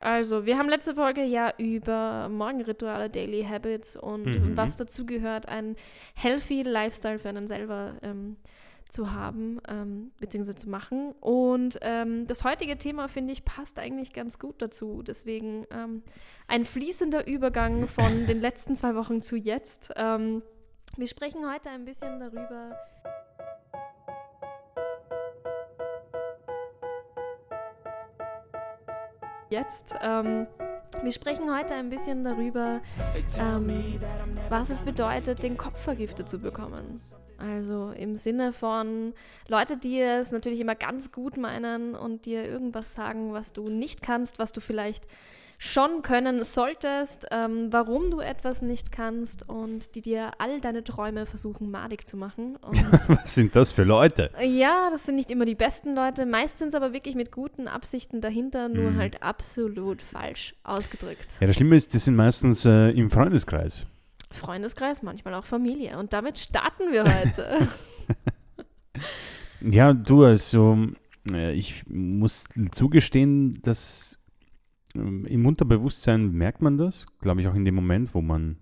Also, wir haben letzte Folge ja über Morgenrituale, Daily Habits und Mhm. was dazugehört, einen healthy Lifestyle für einen selber ähm, zu haben, ähm, beziehungsweise zu machen. Und ähm, das heutige Thema, finde ich, passt eigentlich ganz gut dazu. Deswegen ähm, ein fließender Übergang von den letzten zwei Wochen zu jetzt. Ähm, wir sprechen heute ein bisschen darüber. Jetzt. Ähm, wir sprechen heute ein bisschen darüber, ähm, was es bedeutet, den Kopf vergiftet zu bekommen. Also im Sinne von Leute, die es natürlich immer ganz gut meinen und dir irgendwas sagen, was du nicht kannst, was du vielleicht schon können solltest, ähm, warum du etwas nicht kannst und die dir all deine Träume versuchen madig zu machen. Was sind das für Leute? ja, das sind nicht immer die besten Leute. Meist sind es aber wirklich mit guten Absichten dahinter, nur Mhm. halt absolut falsch ausgedrückt. Ja, das Schlimme ist, die sind meistens äh, im Freundeskreis. Freundeskreis, manchmal auch Familie. Und damit starten wir heute. Ja, du, also äh, ich muss zugestehen, dass ähm, im Unterbewusstsein merkt man das, glaube ich, auch in dem Moment, wo man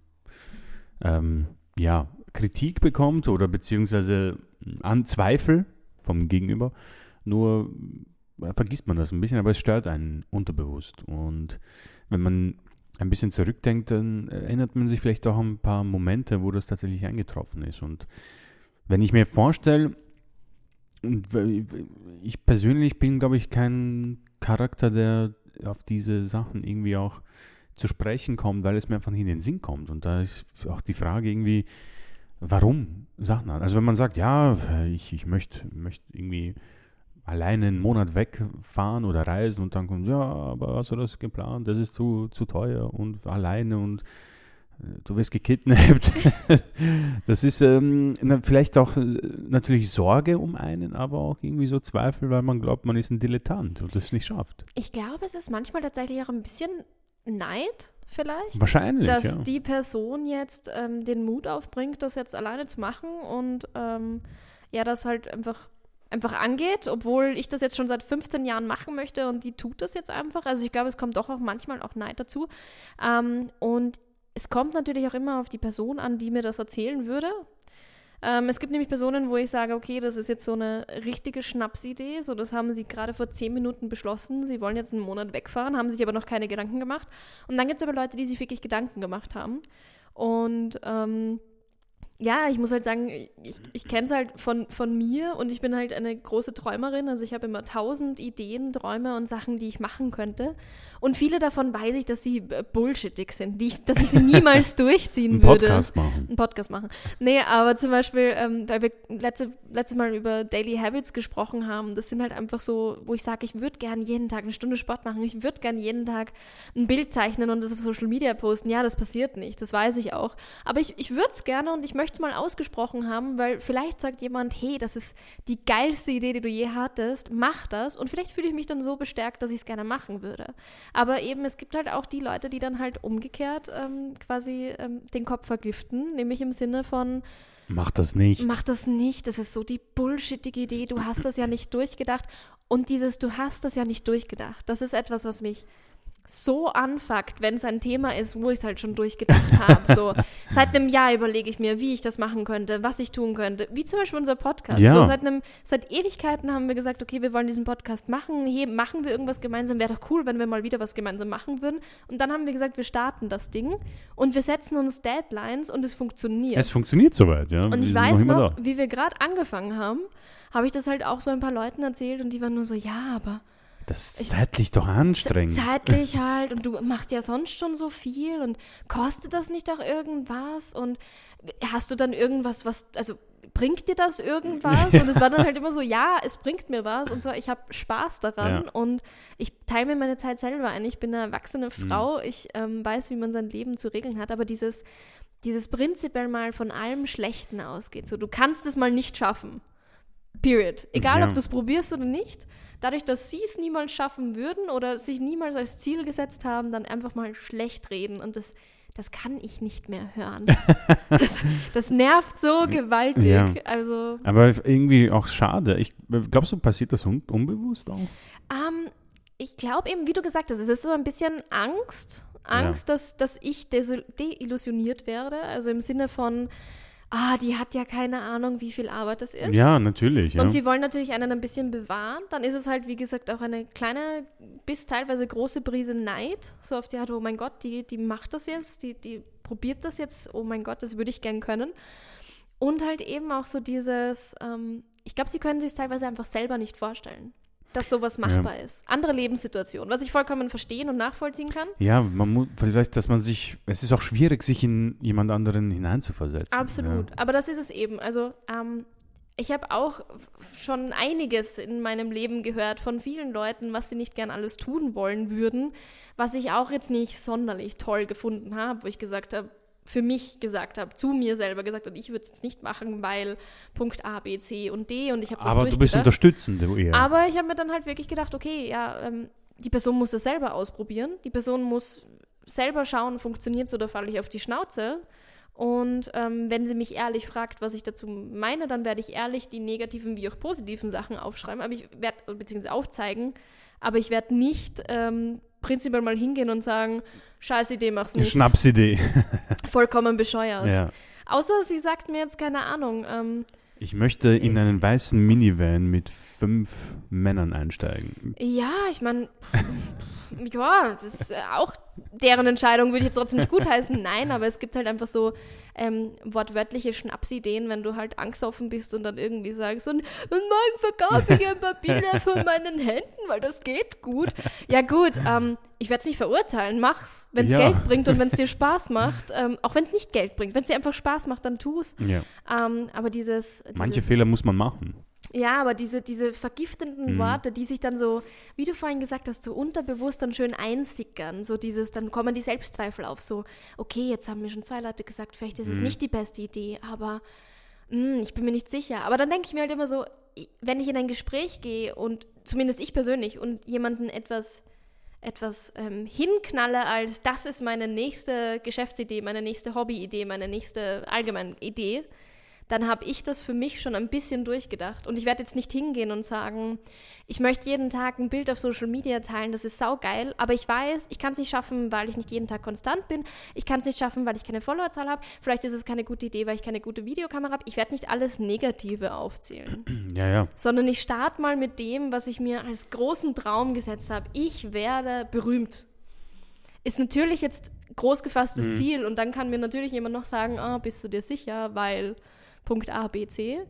ähm, ja, Kritik bekommt oder beziehungsweise Anzweifel vom Gegenüber. Nur äh, vergisst man das ein bisschen, aber es stört einen unterbewusst. Und wenn man ein bisschen zurückdenkt, dann erinnert man sich vielleicht auch an ein paar Momente, wo das tatsächlich eingetroffen ist. Und wenn ich mir vorstelle, und ich persönlich bin, glaube ich, kein Charakter, der auf diese Sachen irgendwie auch zu sprechen kommt, weil es mir einfach nicht in den Sinn kommt. Und da ist auch die Frage irgendwie, warum Sachen Also wenn man sagt, ja, ich, ich möchte möcht irgendwie alleine einen Monat wegfahren oder reisen und dann kommt, ja, aber hast du das geplant? Das ist zu, zu teuer und alleine und du wirst gekidnappt. das ist ähm, vielleicht auch äh, natürlich Sorge um einen, aber auch irgendwie so Zweifel, weil man glaubt, man ist ein Dilettant und das nicht schafft. Ich glaube, es ist manchmal tatsächlich auch ein bisschen Neid, vielleicht. Wahrscheinlich, dass ja. die Person jetzt ähm, den Mut aufbringt, das jetzt alleine zu machen und ähm, ja, das halt einfach, einfach angeht, obwohl ich das jetzt schon seit 15 Jahren machen möchte und die tut das jetzt einfach. Also ich glaube, es kommt doch auch manchmal auch Neid dazu. Ähm, und es kommt natürlich auch immer auf die Person an, die mir das erzählen würde. Ähm, es gibt nämlich Personen, wo ich sage, okay, das ist jetzt so eine richtige Schnapsidee. So, das haben sie gerade vor zehn Minuten beschlossen. Sie wollen jetzt einen Monat wegfahren, haben sich aber noch keine Gedanken gemacht. Und dann gibt es aber Leute, die sich wirklich Gedanken gemacht haben. Und ähm, ja, ich muss halt sagen, ich, ich kenne es halt von, von mir und ich bin halt eine große Träumerin. Also ich habe immer tausend Ideen, Träume und Sachen, die ich machen könnte. Und viele davon weiß ich, dass sie äh, bullshittig sind, ich, dass ich sie niemals durchziehen Einen würde Podcast machen. einen Podcast machen. Nee, aber zum Beispiel, ähm, weil wir letzte, letztes Mal über Daily Habits gesprochen haben, das sind halt einfach so, wo ich sage, ich würde gern jeden Tag eine Stunde Sport machen, ich würde gern jeden Tag ein Bild zeichnen und das auf Social Media posten. Ja, das passiert nicht, das weiß ich auch. Aber ich, ich würde es gerne und ich möchte es mal ausgesprochen haben, weil vielleicht sagt jemand, hey, das ist die geilste Idee, die du je hattest, mach das und vielleicht fühle ich mich dann so bestärkt, dass ich es gerne machen würde. Aber eben, es gibt halt auch die Leute, die dann halt umgekehrt ähm, quasi ähm, den Kopf vergiften, nämlich im Sinne von, Mach das nicht. mach das nicht, das ist so die bullshittige Idee, du hast das ja nicht durchgedacht. Und dieses, du hast das ja nicht durchgedacht, das ist etwas, was mich so anfuckt, wenn es ein Thema ist, wo ich es halt schon durchgedacht habe. So, seit einem Jahr überlege ich mir, wie ich das machen könnte, was ich tun könnte. Wie zum Beispiel unser Podcast. Ja. So, seit, einem, seit Ewigkeiten haben wir gesagt, okay, wir wollen diesen Podcast machen. Hey, machen wir irgendwas gemeinsam? Wäre doch cool, wenn wir mal wieder was gemeinsam machen würden. Und dann haben wir gesagt, wir starten das Ding und wir setzen uns Deadlines und es funktioniert. Es funktioniert soweit, ja. Und ich weiß noch, da. wie wir gerade angefangen haben, habe ich das halt auch so ein paar Leuten erzählt und die waren nur so, ja, aber Das ich- ist zeitlich doch anstrengend. zeitlich halt und du machst ja sonst schon so viel und kostet das nicht auch irgendwas und hast du dann irgendwas, was, also bringt dir das irgendwas? Und es war dann halt immer so, ja, es bringt mir was und so, ich habe Spaß daran Ja. und ich teile mir meine Zeit selber ein. Ich bin eine erwachsene Mhm. Frau, ich ähm, weiß, wie man sein Leben zu regeln hat, aber dieses, dieses prinzipiell mal von allem Schlechten ausgeht, so du kannst es mal nicht schaffen. Period. Egal, Ja. ob du es probierst oder nicht. Dadurch, dass sie es niemals schaffen würden oder sich niemals als Ziel gesetzt haben, dann einfach mal schlecht reden. Und das, das kann ich nicht mehr hören. das, das nervt so gewaltig. Ja. Also, Aber irgendwie auch schade. Ich, glaubst du, passiert das un unbewusst auch? ähm, ich glaube eben, wie du gesagt hast, es ist so ein bisschen Angst. Angst, ja. dass, dass ich deillusioniert werde. Also im Sinne von, ah, die hat ja keine Ahnung, wie viel Arbeit das ist. Ja, natürlich. Und ja. sie wollen natürlich einen ein bisschen bewahren. Dann ist es halt, wie gesagt, auch eine kleine bis teilweise große Prise Neid. So auf die Art, oh mein Gott, die, die macht das jetzt, die, die probiert das jetzt, oh mein Gott, das würde ich gern können. Und halt eben auch so dieses, ähm, ich glaube, sie können sich es teilweise einfach selber nicht vorstellen dass sowas machbar ja. ist. Andere Lebenssituationen, was ich vollkommen verstehen und nachvollziehen kann. Ja, man muss vielleicht, dass man sich, es ist auch schwierig, sich in jemand anderen hineinzuversetzen. Absolut, ja. aber das ist es eben. Also ähm, ich habe auch schon einiges in meinem Leben gehört von vielen Leuten, was sie nicht gern alles tun wollen würden, was ich auch jetzt nicht sonderlich toll gefunden habe, wo ich gesagt habe, für mich gesagt habe, zu mir selber gesagt habe, ich würde es jetzt nicht machen, weil Punkt A, B, C und D und ich habe das Aber du bist unterstützend, du eher. Aber ich habe mir dann halt wirklich gedacht, okay, ja, ähm, die Person muss das selber ausprobieren, die Person muss selber schauen, funktioniert es oder falle ich auf die Schnauze. Und ähm, wenn sie mich ehrlich fragt, was ich dazu meine, dann werde ich ehrlich die negativen wie auch positiven Sachen aufschreiben, aber ich werde, beziehungsweise aufzeigen, aber ich werde nicht ähm, prinzipiell mal hingehen und sagen, scheiß Idee, mach's nicht. Schnapsidee. Vollkommen bescheuert. Ja. Außer sie sagt mir jetzt keine Ahnung. Ähm, ich möchte in einen weißen Minivan mit fünf Männern einsteigen. Ja, ich meine, ja, es ist auch deren Entscheidung, würde ich jetzt trotzdem nicht gutheißen. Nein, aber es gibt halt einfach so ähm, wortwörtliche Schnapsideen, wenn du halt angstoffen bist und dann irgendwie sagst, und, und morgen verkaufe ich ein paar Bilder von meinen Händen, weil das geht gut. Ja gut, ähm, ich werde es nicht verurteilen, mach's, wenn es ja. Geld bringt und wenn es dir Spaß macht, ähm, auch wenn es nicht Geld bringt, wenn es dir einfach Spaß macht, dann tu's. Ja. Ähm, aber dieses, dieses Manche Fehler muss man machen. Ja, aber diese, diese vergiftenden mhm. Worte, die sich dann so, wie du vorhin gesagt hast, so unterbewusst dann schön einsickern, so dieses, dann kommen die Selbstzweifel auf, so, okay, jetzt haben mir schon zwei Leute gesagt, vielleicht ist mhm. es nicht die beste Idee, aber mh, hm, ich bin mir nicht sicher. Aber dann denke ich mir halt immer so, wenn ich in ein Gespräch gehe und zumindest ich persönlich und jemanden etwas etwas ähm, hinknalle als das ist meine nächste Geschäftsidee, meine nächste Hobbyidee, meine nächste allgemeine Idee, dann habe ich das für mich schon ein bisschen durchgedacht. Und ich werde jetzt nicht hingehen und sagen, ich möchte jeden Tag ein Bild auf Social Media teilen, das ist saugeil, aber ich weiß, ich kann es nicht schaffen, weil ich nicht jeden Tag konstant bin. Ich kann es nicht schaffen, weil ich keine Followerzahl habe. Vielleicht ist es keine gute Idee, weil ich keine gute Videokamera habe. Ich werde nicht alles Negative aufzählen. Ja, ja. Sondern ich starte mal mit dem, was ich mir als großen Traum gesetzt habe. Ich werde berühmt. Ist natürlich jetzt groß gefasstes mhm. Ziel und dann kann mir natürlich jemand noch sagen, ah, bist du dir sicher, weil Punkt A, B, C.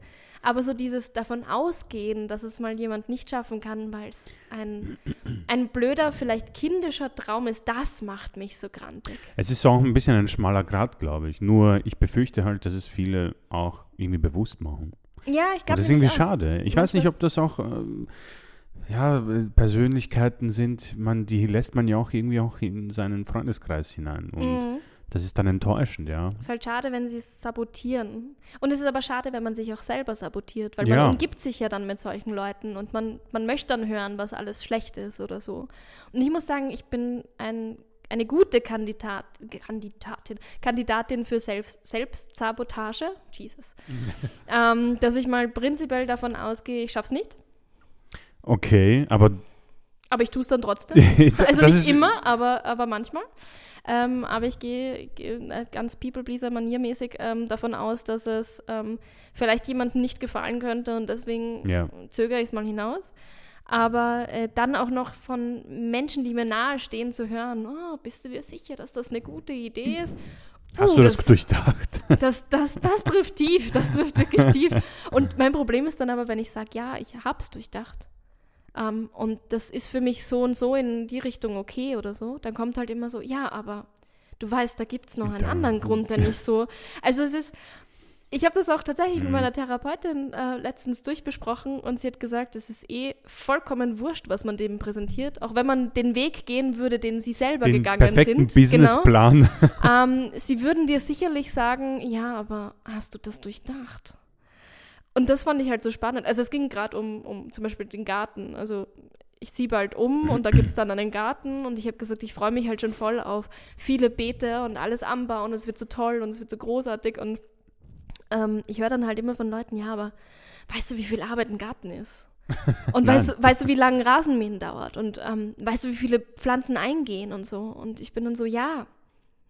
Aber so dieses davon ausgehen, dass es mal jemand nicht schaffen kann, weil es ein, ein blöder, vielleicht kindischer Traum ist, das macht mich so grantig. Es ist auch ein bisschen ein schmaler Grad, glaube ich. Nur ich befürchte halt, dass es viele auch irgendwie bewusst machen. Ja, ich glaube. Das ist irgendwie schade. Ich weiß nicht, ob das auch. Ähm, ja, Persönlichkeiten sind, man, die lässt man ja auch irgendwie auch in seinen Freundeskreis hinein. Und mhm. Das ist dann enttäuschend, ja. Es ist halt schade, wenn sie es sabotieren. Und es ist aber schade, wenn man sich auch selber sabotiert, weil ja. man umgibt sich ja dann mit solchen Leuten und man, man möchte dann hören, was alles schlecht ist oder so. Und ich muss sagen, ich bin ein, eine gute Kandidat, Kandidatin, Kandidatin für Selbst, Selbstsabotage. Jesus. ähm, dass ich mal prinzipiell davon ausgehe, ich schaff's nicht. Okay, aber. Aber ich tue es dann trotzdem. also nicht immer, aber, aber manchmal. Ähm, aber ich gehe äh, ganz People-Pleaser-maniermäßig ähm, davon aus, dass es ähm, vielleicht jemandem nicht gefallen könnte und deswegen ja. zögere ich es mal hinaus. Aber äh, dann auch noch von Menschen, die mir nahestehen, zu hören, oh, bist du dir sicher, dass das eine gute Idee ist? Hast uh, du das, das, durchdacht? Das, das, das trifft tief, das trifft wirklich tief. Und mein Problem ist dann aber, wenn ich sage, ja, ich habe es durchdacht. Ähm, und das ist für mich so und so in die Richtung okay oder so, dann kommt halt immer so, ja, aber du weißt, da gibt es noch einen anderen Grund, der nicht so. Also es ist, ich habe das auch tatsächlich mhm. mit meiner Therapeutin äh, letztens durchbesprochen und sie hat gesagt, es ist eh vollkommen wurscht, was man dem präsentiert, auch wenn man den Weg gehen würde, den sie selber den gegangen perfekten sind. Businessplan. Genau. ähm, sie würden dir sicherlich sagen, ja, aber hast du das durchdacht? Und das fand ich halt so spannend. Also es ging gerade um, um zum Beispiel den Garten. Also ich ziehe bald um und da gibt es dann einen Garten und ich habe gesagt, ich freue mich halt schon voll auf viele Beete und alles anbauen und es wird so toll und es wird so großartig und ähm, ich höre dann halt immer von Leuten, ja, aber weißt du, wie viel Arbeit ein Garten ist? Und weißt du, weißt du, wie lange Rasenmähen dauert? Und ähm, weißt du, wie viele Pflanzen eingehen und so? Und ich bin dann so, ja,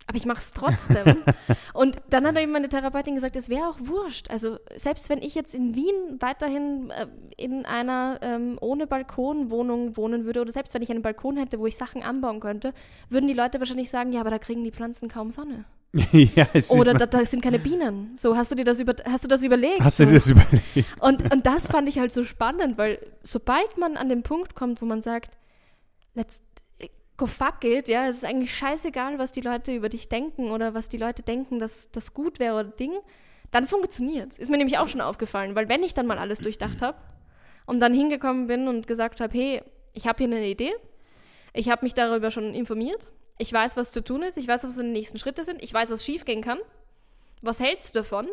aber ich mache es trotzdem. und dann hat eben meine Therapeutin gesagt, es wäre auch wurscht. Also selbst wenn ich jetzt in Wien weiterhin äh, in einer ähm, ohne Balkon Wohnung wohnen würde oder selbst wenn ich einen Balkon hätte, wo ich Sachen anbauen könnte, würden die Leute wahrscheinlich sagen, ja, aber da kriegen die Pflanzen kaum Sonne. ja, oder da, da, sind keine Bienen. So, hast du dir das über, hast du das überlegt? Hast du dir das überlegt? Und, und das fand ich halt so spannend, weil sobald man an den Punkt kommt, wo man sagt, let's go fuck it, ja, es ist eigentlich scheißegal, was die Leute über dich denken oder was die Leute denken, dass das gut wäre oder Ding, dann funktioniert. Ist mir nämlich auch schon aufgefallen, weil wenn ich dann mal alles durchdacht habe und dann hingekommen bin und gesagt habe, hey, ich habe hier eine Idee, ich habe mich darüber schon informiert, ich weiß, was zu tun ist, ich weiß, was die nächsten Schritte sind, ich weiß, was schiefgehen kann, was hältst du davon?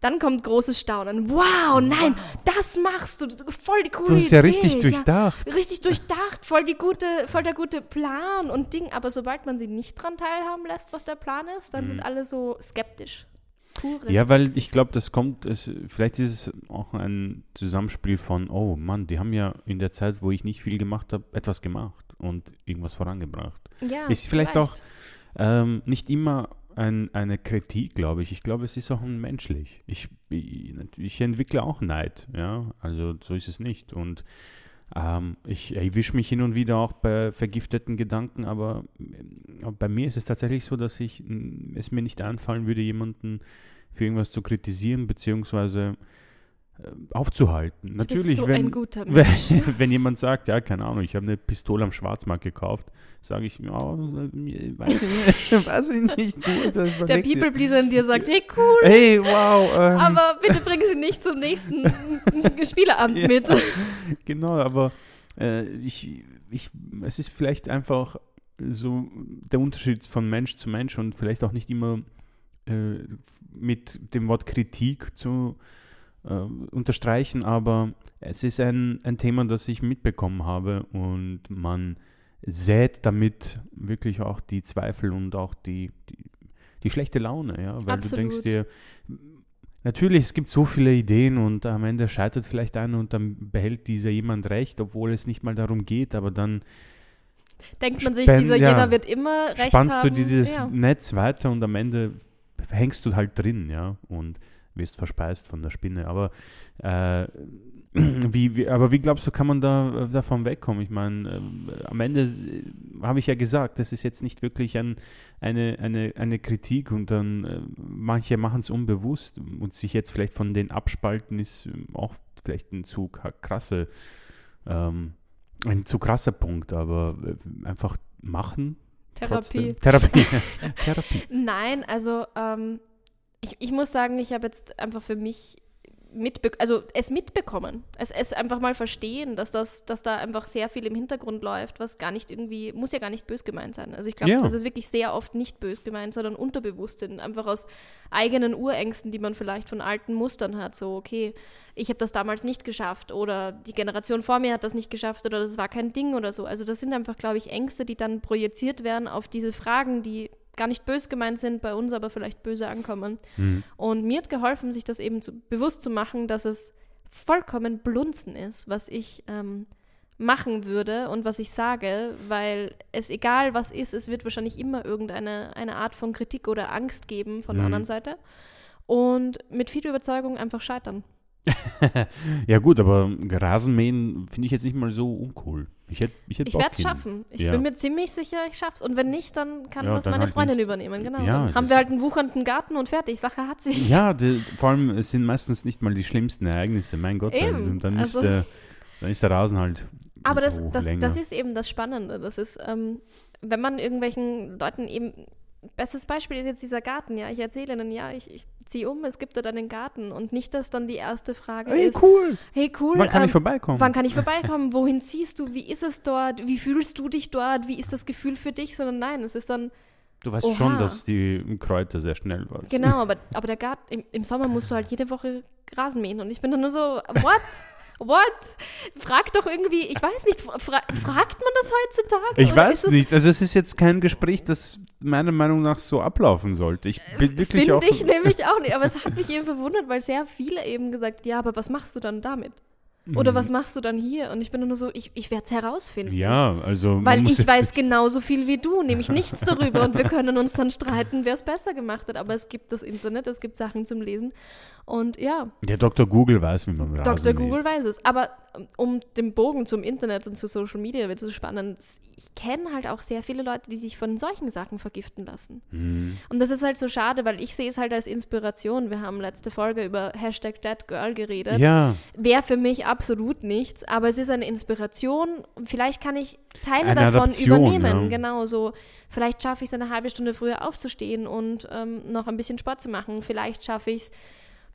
Dann kommt großes Staunen. Wow, nein, wow. das machst du. Voll die coole Idee. Du hast ja richtig durchdacht. Ja, richtig durchdacht, voll, die gute, voll der gute Plan und Ding. Aber sobald man sie nicht dran teilhaben lässt, was der Plan ist, dann mhm. sind alle so skeptisch. Pure ja, weil ich glaube, das kommt, es, vielleicht ist es auch ein Zusammenspiel von, oh Mann, die haben ja in der Zeit, wo ich nicht viel gemacht habe, etwas gemacht und irgendwas vorangebracht. Ja, ist vielleicht, vielleicht. auch ähm, nicht immer ein, eine Kritik, glaube ich. Ich glaube, es ist auch menschlich. Ich, ich, ich, entwickle auch Neid, ja, also so ist es nicht. Und ähm, ich erwische mich hin und wieder auch bei vergifteten Gedanken, aber äh, bei mir ist es tatsächlich so, dass ich es mir nicht einfallen würde, jemanden für irgendwas zu kritisieren, beziehungsweise aufzuhalten. Natürlich, so wenn, wenn, wenn, jemand sagt, ja, keine Ahnung, ich habe eine Pistole am Schwarzmarkt gekauft, sage ich, ja, weiß ich, weiß ich nicht. Gut, Der People-Pleaser in dir sagt, hey, cool. Hey, wow. Ähm. Aber bitte bringen Sie nicht zum nächsten Spieleabend ja, mit. Genau, aber äh, ich, ich, es ist vielleicht einfach so der Unterschied von Mensch zu Mensch und vielleicht auch nicht immer äh, mit dem Wort Kritik zu äh, unterstreichen, aber es ist ein, ein Thema, das ich mitbekommen habe und man sät damit wirklich auch die Zweifel und auch die, die, die schlechte Laune, ja, weil Absolut. du denkst dir, natürlich, es gibt so viele Ideen und am Ende scheitert vielleicht einer und dann behält dieser jemand recht, obwohl es nicht mal darum geht, aber dann denkt man sich, dieser ja, jener wird immer recht spannst haben. du dieses ja. Netz weiter und am Ende hängst du halt drin, ja, und wirst verspeist von der Spinne. Aber äh, wie, wie, aber wie glaubst du, kann man da davon wegkommen? Ich meine, äh, am Ende äh, habe ich ja gesagt, das ist jetzt nicht wirklich ein, eine, eine, eine Kritik und dann äh, manche machen es unbewusst und sich jetzt vielleicht von denen abspalten ist ähm, auch vielleicht ein zu krasse, ähm, ein zu krasser Punkt, aber äh, einfach machen. Therapie. Therapie. Therapie. Nein, also ähm, ich, ich muss sagen, ich habe jetzt einfach für mich mitbe also es mitbekommen. Es, es einfach mal verstehen, dass, das, dass da einfach sehr viel im Hintergrund läuft, was gar nicht irgendwie, muss ja gar nicht bös gemeint sein. Also ich glaube, ja. das ist wirklich sehr oft nicht bös gemeint, sondern unterbewusst sind. Einfach aus eigenen Urängsten, die man vielleicht von alten Mustern hat. So, okay, ich habe das damals nicht geschafft oder die Generation vor mir hat das nicht geschafft oder das war kein Ding oder so. Also das sind einfach, glaube ich, Ängste, die dann projiziert werden auf diese Fragen, die gar nicht böse gemeint sind, bei uns aber vielleicht böse ankommen. Mhm. Und mir hat geholfen, sich das eben zu, bewusst zu machen, dass es vollkommen blunzen ist, was ich ähm, machen würde und was ich sage, weil es egal was ist, es wird wahrscheinlich immer irgendeine eine Art von Kritik oder Angst geben von mhm. der anderen Seite. Und mit viel Überzeugung einfach scheitern. Ja gut, aber Rasenmähen finde ich jetzt nicht mal so uncool. Ich, hätt, ich, hätt ich werde es schaffen. Ich ja. bin mir ziemlich sicher, ich schaff's. Und wenn nicht, dann kann ja, das meine halt Freundin nicht. übernehmen. Genau. Ja, dann haben wir halt einen wuchernden Garten und fertig. Sache hat sich. Ja, die, vor allem es sind meistens nicht mal die schlimmsten Ereignisse. Mein Gott, eben. Dann, also, ist der, dann ist der Rasen halt. Aber das, das, das ist eben das Spannende. Das ist, ähm, wenn man irgendwelchen Leuten eben Bestes Beispiel ist jetzt dieser Garten, ja. Ich erzähle ihnen, ja, ich, ich ziehe um, es gibt dort einen Garten und nicht, dass dann die erste Frage hey, ist. cool. Hey, cool. Wann kann ähm, ich vorbeikommen? Wann kann ich vorbeikommen? Wohin ziehst du? Wie ist es dort? Wie fühlst du dich dort? Wie ist das Gefühl für dich? Sondern nein, es ist dann. Du weißt Oha. schon, dass die Kräuter sehr schnell waren. Genau, aber, aber der Garten, im, im Sommer musst du halt jede Woche Rasen mähen und ich bin dann nur so, what? What? Frag doch irgendwie, ich weiß nicht, fra fragt man das heutzutage? Ich weiß nicht. Also es ist jetzt kein Gespräch, das meiner Meinung nach so ablaufen sollte. Ich bin wirklich Finde ich nämlich auch nicht. Aber es hat mich eben verwundert, weil sehr viele eben gesagt, ja, aber was machst du dann damit? Oder Mhm. was machst du dann hier? Und ich bin nur so, ich, ich werde es herausfinden. Ja, also. Weil ich weiß genauso viel wie du, nämlich nichts darüber und wir können uns dann streiten, wer es besser gemacht hat. Aber es gibt das Internet, es gibt Sachen zum Lesen und ja, Der Dr. Google weiß, wie man Rasen Dr. Google weiß es. Aber ähm, um den Bogen zum Internet und zu Social Media wird so spannend, ich kenne halt auch sehr viele Leute, die sich von solchen Sachen vergiften lassen. Mhm. Und das ist halt so schade, weil ich sehe es halt als Inspiration. Wir haben letzte Folge über Hashtag ThatGirl geredet. Ja, Wäre für mich absolut nichts, aber es ist eine Inspiration. und Vielleicht kann ich Teile Eine davon Adaption, übernehmen. ja. Genau so. Vielleicht schaffe ich es eine halbe Stunde früher aufzustehen und ähm, noch ein bisschen Sport zu machen. Vielleicht schaffe ich es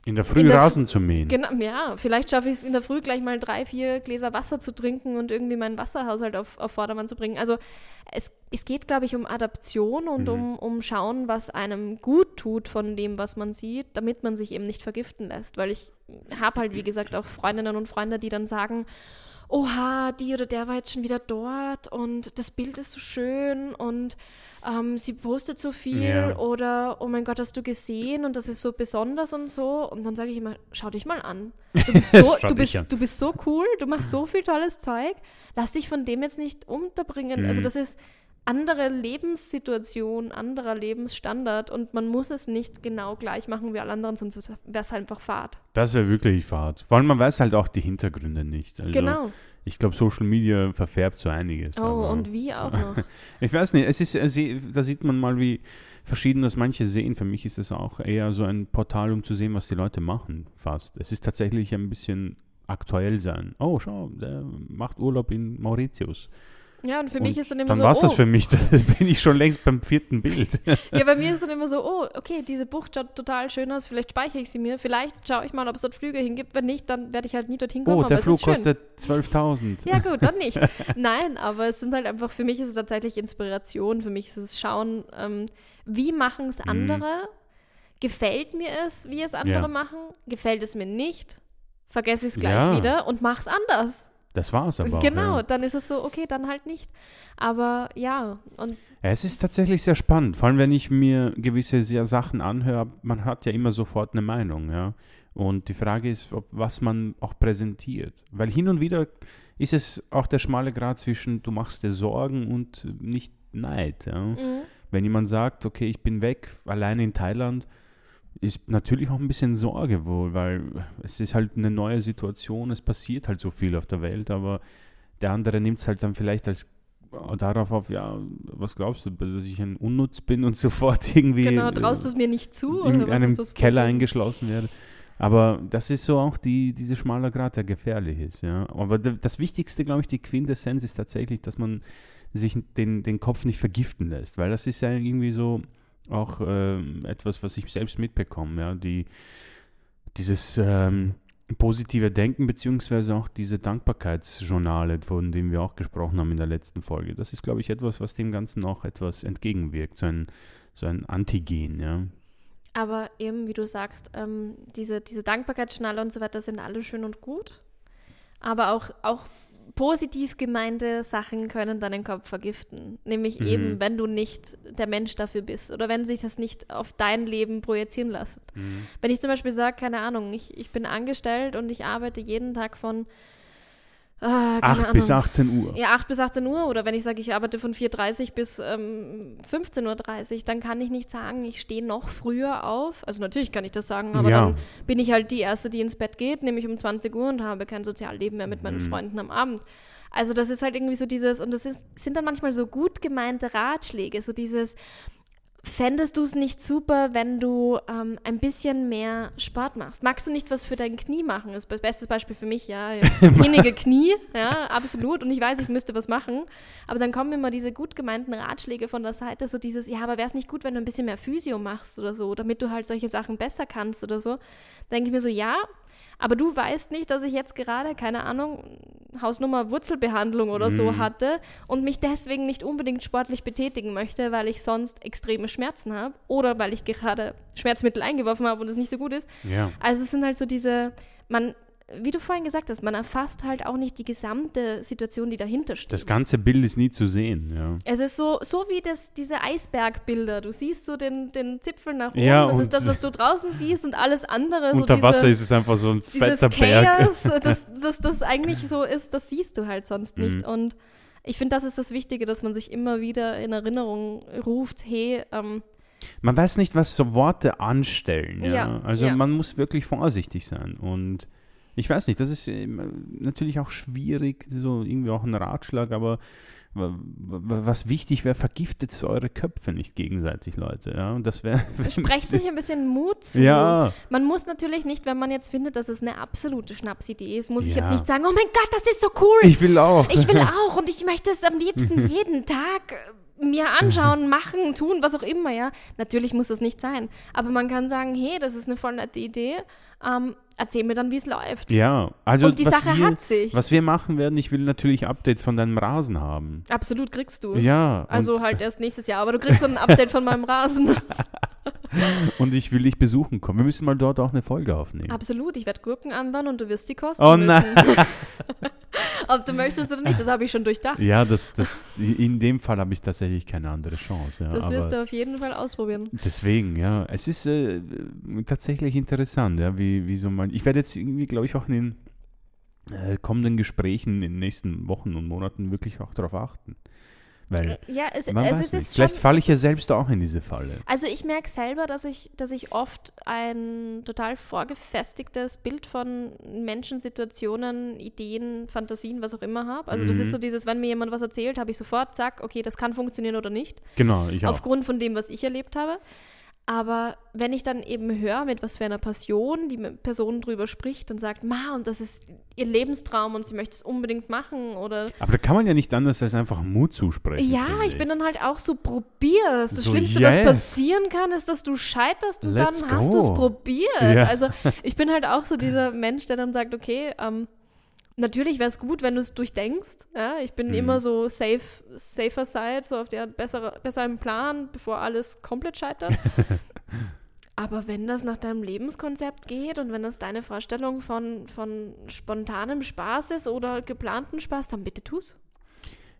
in der Früh In der Rasen zu mähen. Genau, ja, vielleicht schaffe ich es in der Früh gleich mal drei, vier Gläser Wasser zu trinken und irgendwie meinen Wasserhaushalt auf, auf Vordermann zu bringen. Also es, es geht, glaube ich, um Adaption und Mhm. um, um Schauen, was einem gut tut von dem, was man sieht, damit man sich eben nicht vergiften lässt. Weil ich habe halt, wie gesagt, auch Freundinnen und Freunde, die dann sagen, oha, die oder der war jetzt schon wieder dort und das Bild ist so schön und ähm, sie postet so viel Ja. oder oh mein Gott, hast du gesehen und das ist so besonders und so. Und dann sage ich immer, schau dich mal an. Du bist so, du bist, an. du bist so cool, du machst so viel tolles Zeug. Lass dich von dem jetzt nicht unterbringen. Also Mhm. das ist andere Lebenssituation, anderer Lebensstandard und man muss es nicht genau gleich machen wie alle anderen, sonst wäre es einfach Fahrt. Das wäre wirklich Fahrt. Vor allem, man weiß halt auch die Hintergründe nicht. Also, genau. Ich glaube, Social Media verfärbt so einiges. Oh, und wie auch noch. Ich weiß nicht, es ist, äh, da sieht man mal, wie verschieden das manche sehen. Für mich ist es auch eher so ein Portal, um zu sehen, was die Leute machen, fast. Es ist tatsächlich ein bisschen aktuell sein. Oh, schau, der macht Urlaub in Mauritius. Ja, und für Und mich ist dann immer Dann so, war es oh, das für mich. Das bin ich schon längst beim vierten Bild. Ja, bei mir ist dann immer so, oh, okay, diese Bucht schaut total schön aus, vielleicht speichere ich sie mir, vielleicht schaue ich mal, ob es dort Flüge hingibt, wenn nicht, dann werde ich halt nie dorthin kommen, Oh, der Flug kostet 12.000. Ja gut, dann nicht. Nein, aber es sind halt einfach, für mich ist es tatsächlich Inspiration, für mich ist es Schauen, ähm, wie machen es Mhm. andere, gefällt mir es, wie es andere Ja. machen, gefällt es mir nicht, vergesse ich es gleich Ja. wieder und mach's anders. Das war's aber. genau, Auch, ja. dann ist es so, okay, dann halt nicht. Aber ja, und es ist tatsächlich sehr spannend, vor allem wenn ich mir gewisse Sachen anhöre, man hat ja immer sofort eine Meinung, ja. Und die Frage ist, ob, was man auch präsentiert. Weil hin und wieder ist es auch der schmale Grad zwischen, du machst dir Sorgen und nicht Neid. Ja. mhm. Wenn jemand sagt, okay, ich bin weg, alleine in Thailand, ist natürlich auch ein bisschen Sorge wohl, weil es ist halt eine neue Situation, es passiert halt so viel auf der Welt, aber der andere nimmt es halt dann vielleicht als äh, darauf auf, ja, was glaubst du, dass ich ein Unnutz bin und sofort irgendwie genau, traust du es mir nicht zu? in Oder einem Keller eingeschlossen werde. Aber das ist so auch die, diese schmaler Grad, der gefährlich ist. Ja. Aber das Wichtigste, glaube ich, die Quintessenz ist tatsächlich, dass man sich den, den Kopf nicht vergiften lässt, weil das ist ja irgendwie so auch ähm, etwas, was ich selbst mitbekomme. Ja. Die, dieses ähm, positive Denken beziehungsweise auch diese Dankbarkeitsjournale, von denen wir auch gesprochen haben in der letzten Folge. Das ist, glaube ich, etwas, was dem Ganzen auch etwas entgegenwirkt, so ein, so ein Antigen. Ja. Aber eben, wie du sagst, ähm, diese, diese Dankbarkeitsjournale und so weiter sind alle schön und gut. Aber auch, auch positiv gemeinte Sachen können deinen Kopf vergiften. Nämlich Mhm. eben, wenn du nicht der Mensch dafür bist oder wenn sich das nicht auf dein Leben projizieren lässt. Wenn ich zum Beispiel sage, keine Ahnung, ich, ich bin angestellt und ich arbeite jeden Tag von ah, keine 8 bis Ahnung. 18 Uhr. Ja, 8 bis 18 Uhr oder wenn ich sage, ich arbeite von 4.30 Uhr bis ähm, 15.30 Uhr, dann kann ich nicht sagen, ich stehe noch früher auf. Also natürlich kann ich das sagen, aber Ja. dann bin ich halt die Erste, die ins Bett geht, nämlich um 20 Uhr und habe kein Sozialleben mehr mit meinen Mhm. Freunden am Abend. Also das ist halt irgendwie so dieses, und das ist, sind dann manchmal so gut gemeinte Ratschläge, so dieses, Fändest du es nicht super, wenn du ähm, ein bisschen mehr Sport machst? Magst du nicht was für dein Knie machen? Das ist das beste Beispiel für mich, ja. Wenige Knie, ja, absolut. Und ich weiß, ich müsste was machen. Aber dann kommen immer diese gut gemeinten Ratschläge von der Seite, so dieses, ja, aber wäre es nicht gut, wenn du ein bisschen mehr Physio machst oder so, damit du halt solche Sachen besser kannst oder so? Denke ich mir so, ja, aber du weißt nicht, dass ich jetzt gerade, keine Ahnung, Hausnummer Wurzelbehandlung oder so Mhm. hatte und mich deswegen nicht unbedingt sportlich betätigen möchte, weil ich sonst extreme Schmerzen habe oder weil ich gerade Schmerzmittel eingeworfen habe und es nicht so gut ist. Ja. Also es sind halt so diese, man, wie du vorhin gesagt hast, man erfasst halt auch nicht die gesamte Situation, die dahinter steht. Das ganze Bild ist nie zu sehen, ja. Es ist so, so wie das, diese Eisbergbilder. Du siehst so den, den Zipfel nach oben. Ja, das ist das, was du draußen siehst und alles andere. so Unter diese, Wasser ist es einfach so ein fetter Berg. Chaos, dass das, das eigentlich so ist, das siehst du halt sonst nicht. Mhm. Und ich finde, das ist das Wichtige, dass man sich immer wieder in Erinnerung ruft, hey, ähm, Man weiß nicht, was so Worte anstellen. Ja? Ja, also ja. man muss wirklich vorsichtig sein. Und ich weiß nicht, das ist ähm, natürlich auch schwierig, so irgendwie auch ein Ratschlag, aber wa- wa- was wichtig wäre, vergiftet eure Köpfe nicht gegenseitig, Leute. Ja, und das wäre. sprecht sich ein bisschen Mut zu. Ja, Man muss natürlich nicht, wenn man jetzt findet, dass es eine absolute Schnapsidee ist, muss ich Ja. jetzt nicht sagen, oh mein Gott, das ist so cool. ich will auch. Ich will auch und ich möchte es am liebsten jeden Tag äh, mir anschauen, machen, tun, was auch immer, ja. Natürlich muss das nicht sein. Aber man kann sagen, hey, das ist eine voll nette Idee. Ähm, erzähl mir dann, wie es läuft. ja, also und die Sache wir, hat sich. Was wir machen werden, ich will natürlich Updates von deinem Rasen haben. Absolut kriegst du. Ja, Also halt erst nächstes Jahr, aber du kriegst dann ein Update von meinem Rasen. und ich will dich besuchen kommen. Wir müssen mal dort auch eine Folge aufnehmen. Absolut, ich werde Gurken anbauen und du wirst sie kosten Oh müssen. nein. Ob du möchtest oder nicht, das habe ich schon durchdacht. Ja, das, das, in dem Fall habe ich tatsächlich keine andere Chance. Ja, Das wirst du auf jeden Fall ausprobieren. deswegen, ja, es ist äh, tatsächlich interessant, ja, wie, wie so man. Ich werde jetzt irgendwie, glaube ich, auch in den äh, kommenden Gesprächen in den nächsten Wochen und Monaten wirklich auch darauf achten. Weil, Ja, es, man es weiß nicht, vielleicht falle ich ja selbst auch in diese Falle. Also ich merke selber, dass ich, dass ich oft ein total vorgefestigtes Bild von Menschen, Situationen, Ideen, Fantasien, was auch immer habe. Also das Mhm. ist so dieses, wenn mir jemand was erzählt, habe ich sofort, zack, okay, das kann funktionieren oder nicht. Genau, ich auch. Aufgrund von dem, was ich erlebt habe. Aber wenn ich dann eben höre, mit was für einer Passion die Person drüber spricht und sagt, ma, und das ist ihr Lebenstraum und sie möchte es unbedingt machen oder Aber da kann man ja nicht anders als einfach Mut zusprechen. ja, finde ich bin dann halt auch so, probier's. Das So, Schlimmste, yes. was passieren kann, ist, dass du scheiterst und Let's dann hast du es probiert. Ja. Also ich bin halt auch so dieser Mensch, der dann sagt, okay, ähm, natürlich wäre es gut, wenn du es durchdenkst. Ja? Ich bin Mhm. immer so safe, safer side, so auf der bessere, besser im Plan, bevor alles komplett scheitert. Aber wenn das nach deinem Lebenskonzept geht und wenn das deine Vorstellung von, von spontanem Spaß ist oder geplanten Spaß, dann bitte tu's.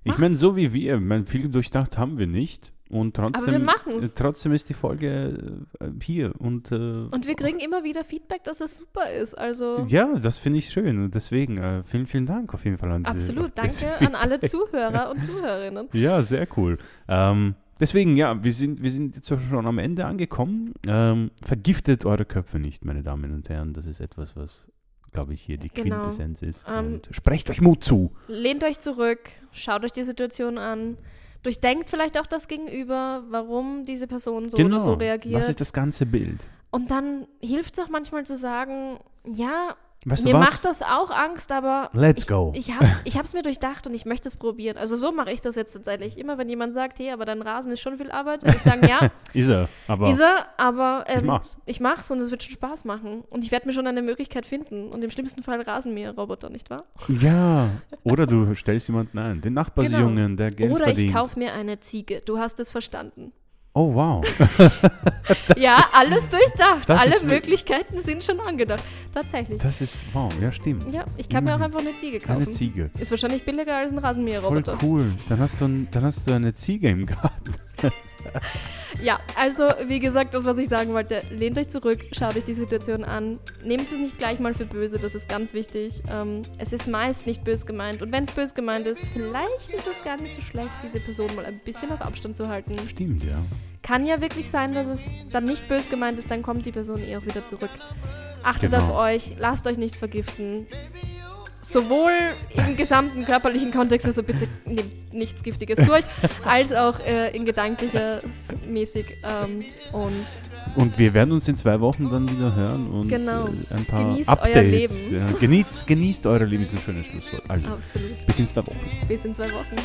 Ich meine, so wie wir, mein, viel durchdacht haben wir nicht. Und trotzdem, trotzdem ist die Folge äh, hier. Und, äh, Und wir kriegen immer wieder Feedback, dass es super ist. Also Ja, das finde ich schön. Und deswegen äh, vielen, vielen Dank auf jeden Fall an diese absolut. Danke an alle Zuhörer und Zuhörerinnen. Ja, sehr cool. Ähm, deswegen, ja, wir sind, wir sind jetzt schon am Ende angekommen. Ähm, vergiftet eure Köpfe nicht, meine Damen und Herren. Das ist etwas, was, glaube ich, hier die Genau. Quintessenz ist. Ähm, und sprecht euch Mut zu. Lehnt euch zurück, schaut euch die Situation an. Durchdenkt vielleicht auch das Gegenüber, warum diese Person so oder so reagiert. Genau. Was ist das ganze Bild? Und dann hilft es auch manchmal zu sagen, ja, Weißt mir macht das auch Angst, aber Let's ich, go. ich hab's, ich hab's mir durchdacht und ich möchte es probieren. Also so mache ich das jetzt tatsächlich. Immer wenn jemand sagt, hey, aber dein Rasen ist schon viel Arbeit, würde ich sagen, ja, Ist er. Aber ist er, aber ich ähm, mach's. ich mach's und es wird schon Spaß machen. Und ich werde mir schon eine Möglichkeit finden. Und im schlimmsten Fall Rasenmäherroboter, nicht wahr? Ja. Oder du stellst jemanden ein. Den Nachbarsjungen, der Geld Genau. Oder ich verdient. kaufe mir eine Ziege. Du hast es verstanden. Oh, wow. ja, alles durchdacht. das Alle Möglichkeiten sind schon angedacht. Tatsächlich. Das ist, wow, ja, stimmt. Ja, ich kann mir auch einfach eine Ziege kaufen. Eine Ziege. Ist wahrscheinlich billiger als ein Voll Rasenmäherroboter. cool. Dann hast, du, ein- dann hast du eine Ziege im Garten. Ja, also wie gesagt, das, was ich sagen wollte, lehnt euch zurück, schaut euch die Situation an. Nehmt es nicht gleich mal für böse, das ist ganz wichtig. Ähm, es ist meist nicht bös gemeint. Und wenn es bös gemeint ist, vielleicht ist es gar nicht so schlecht, diese Person mal ein bisschen auf Abstand zu halten. Stimmt, ja. Kann ja wirklich sein, dass es dann nicht bös gemeint ist, dann kommt die Person eh auch wieder zurück. Achtet Genau. auf euch, lasst euch nicht vergiften. Sowohl im gesamten körperlichen Kontext, also bitte nehmt nichts Giftiges durch, als auch äh, in gedanklicher mäßig. Ähm, und Und wir werden uns in zwei Wochen dann wieder hören und Genau. äh, ein paar Genießt euer Updates. Leben. Ja, genießt, genießt eure Leben, ist ein schönes Schlusswort. Also, absolut. bis in zwei Wochen. Bis in zwei Wochen.